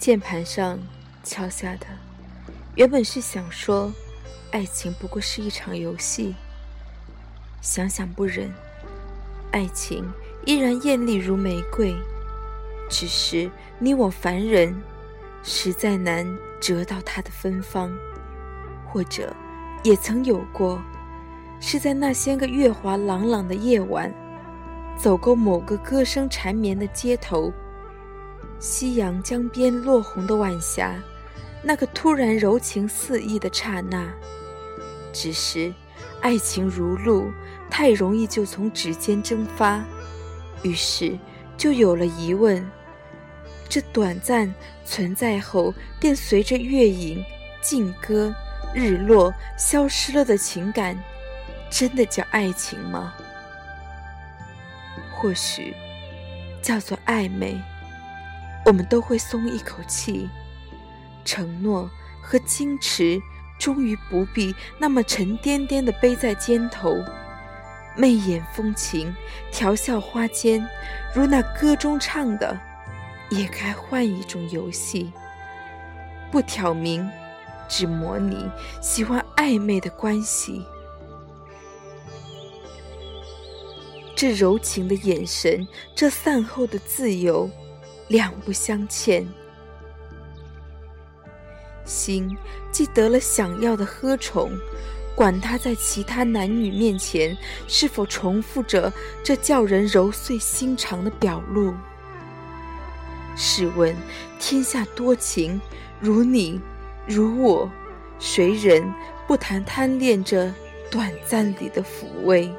键盘上敲下的，原本是想说，爱情不过是一场游戏。想想不忍，爱情依然艳丽如玫瑰，只是你我凡人，实在难折到它的芬芳。或者，也曾有过，是在那些个月华朗朗的夜晚，走过某个歌声缠绵的街头。夕阳江边落红的晚霞，那个突然柔情四溢的刹那。只是，爱情如露，太容易就从指尖蒸发，于是就有了疑问：这短暂存在后便随着月影、静歌、日落消失了的情感，真的叫爱情吗？或许，叫做暧昧。我们都会松一口气，承诺和矜持终于不必那么沉甸甸的背在肩头，媚眼风情，调笑花间，如那歌中唱的，也该换一种游戏，不挑明，只模拟喜欢暧昧的关系。这柔情的眼神，这散后的自由。两不相欠，心既得了想要的呵宠，管他在其他男女面前是否重复着这叫人揉碎心肠的表露。试问天下多情，如你如我，谁人不谈贪恋着短暂里的抚慰？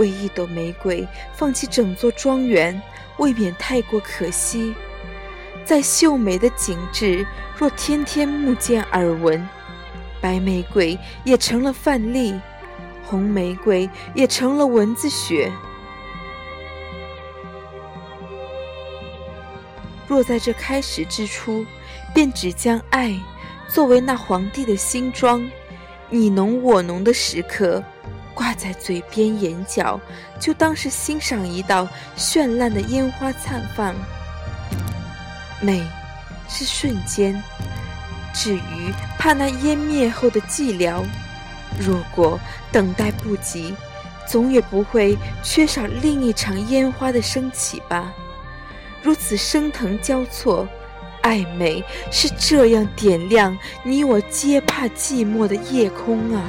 为一朵玫瑰放弃整座庄园，未免太过可惜。再秀美的景致，若天天目见耳闻，白玫瑰也成了范例，红玫瑰也成了蚊子血。若在这开始之初，便只将爱作为那皇帝的新装，你侬我侬的时刻。挂在嘴边眼角，就当是欣赏一道绚烂的烟花绽放。美，是瞬间；至于怕那湮灭后的寂寥，如果等待不及，总也不会缺少另一场烟花的升起吧。如此升腾交错，暧昧是这样点亮你我皆怕寂寞的夜空啊。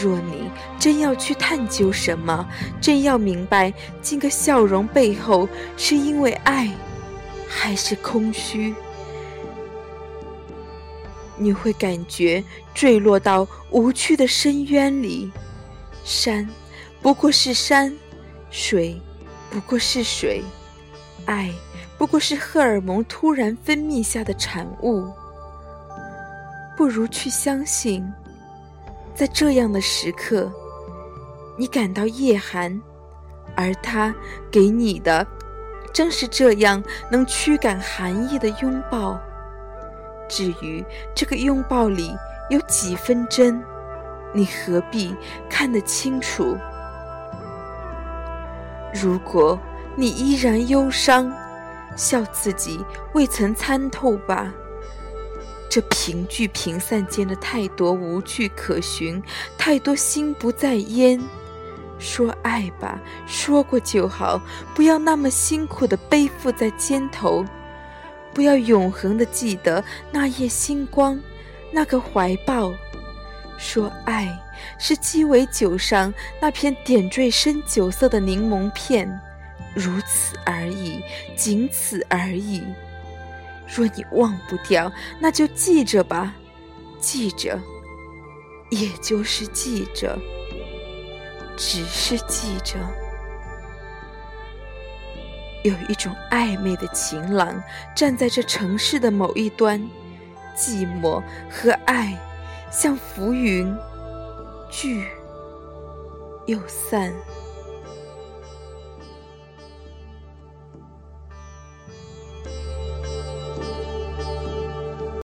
若你真要去探究什么，真要明白今个笑容背后是因为爱，还是空虚，你会感觉坠落到无趣的深渊里。山不过是山，水不过是水，爱不过是荷尔蒙突然分泌下的产物。不如去相信。在这样的时刻，你感到夜寒，而他给你的正是这样能驱赶寒意的拥抱。至于这个拥抱里有几分真，你何必看得清楚？如果你依然忧伤，笑自己未曾参透吧。这凭据平散间的太多无据可寻，太多心不在焉。说爱吧，说过就好，不要那么辛苦的背负在肩头，不要永恒的记得那夜星光，那个怀抱。说爱是鸡尾酒上那片点缀深酒色的柠檬片，如此而已，仅此而已。若你忘不掉，那就记着吧，记着，也就是记着，只是记着。有一种暧昧的情郎站在这城市的某一端，寂寞和爱像浮云，聚又散。